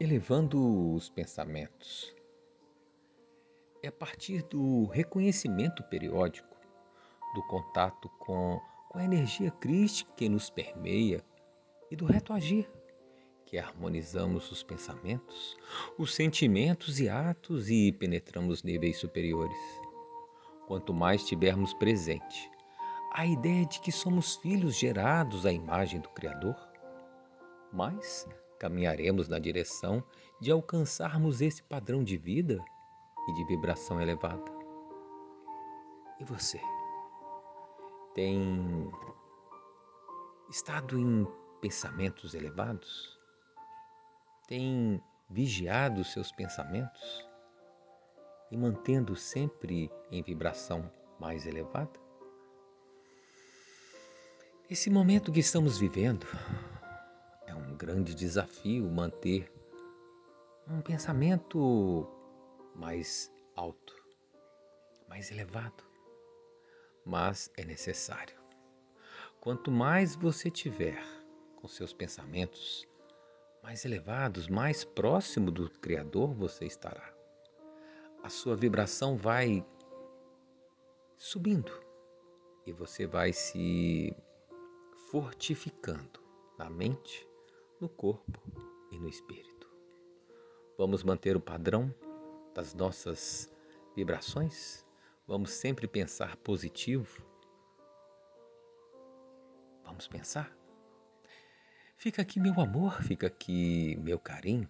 elevando os pensamentos. É a partir do reconhecimento periódico, do contato com, com a energia crística que nos permeia e do reto agir, que harmonizamos os pensamentos, os sentimentos e atos e penetramos níveis superiores. Quanto mais tivermos presente a ideia de que somos filhos gerados à imagem do Criador, mais caminharemos na direção de alcançarmos esse padrão de vida e de vibração elevada. E você? Tem estado em pensamentos elevados? Tem vigiado seus pensamentos e mantendo sempre em vibração mais elevada? Esse momento que estamos vivendo grande desafio manter um pensamento mais alto, mais elevado. Mas é necessário. Quanto mais você tiver com seus pensamentos mais elevados, mais próximo do Criador você estará. A sua vibração vai subindo e você vai se fortificando na mente no corpo e no espírito. Vamos manter o padrão das nossas vibrações? Vamos sempre pensar positivo? Vamos pensar? Fica aqui meu amor, fica aqui meu carinho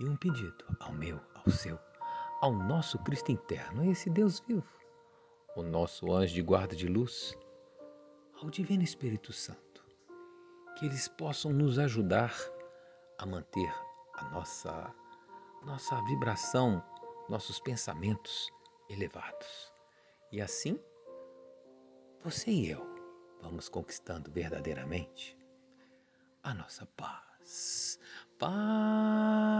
e um pedido ao meu, ao seu, ao nosso Cristo interno, a esse Deus vivo, o nosso anjo de guarda de luz, ao Divino Espírito Santo que eles possam nos ajudar a manter a nossa nossa vibração, nossos pensamentos elevados. E assim, você e eu vamos conquistando verdadeiramente a nossa paz. Paz.